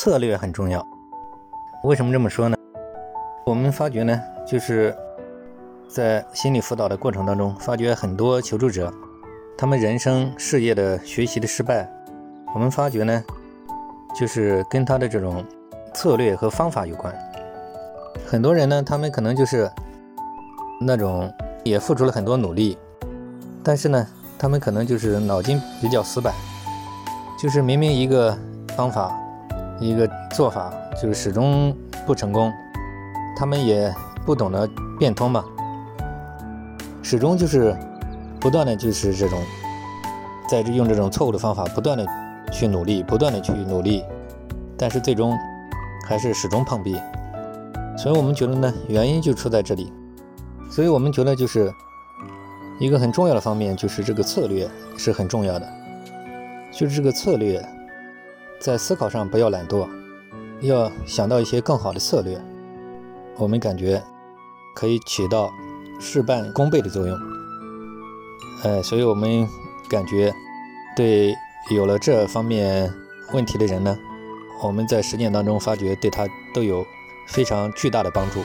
策略很重要。为什么这么说呢？我们发觉呢，就是在心理辅导的过程当中，发觉很多求助者，他们人生事业的学习的失败，我们发觉呢，就是跟他的这种策略和方法有关。很多人呢，他们可能就是那种也付出了很多努力，但是呢，他们可能就是脑筋比较死板，就是明明一个方法、一个做法，就是始终不成功，他们也不懂得变通嘛，始终就是不断的就是这种在用这种错误的方法不断的去努力，不断的去努力，但是最终还是始终碰壁。所以我们觉得呢，原因就出在这里。所以我们觉得就是一个很重要的方面，就是这个策略是很重要的。就是这个策略，在思考上不要懒惰，要想到一些更好的策略。我们感觉可以起到事半功倍的作用。呃，所以我们感觉对有了这方面问题的人呢，我们在实践当中发觉对他都有。非常巨大的帮助。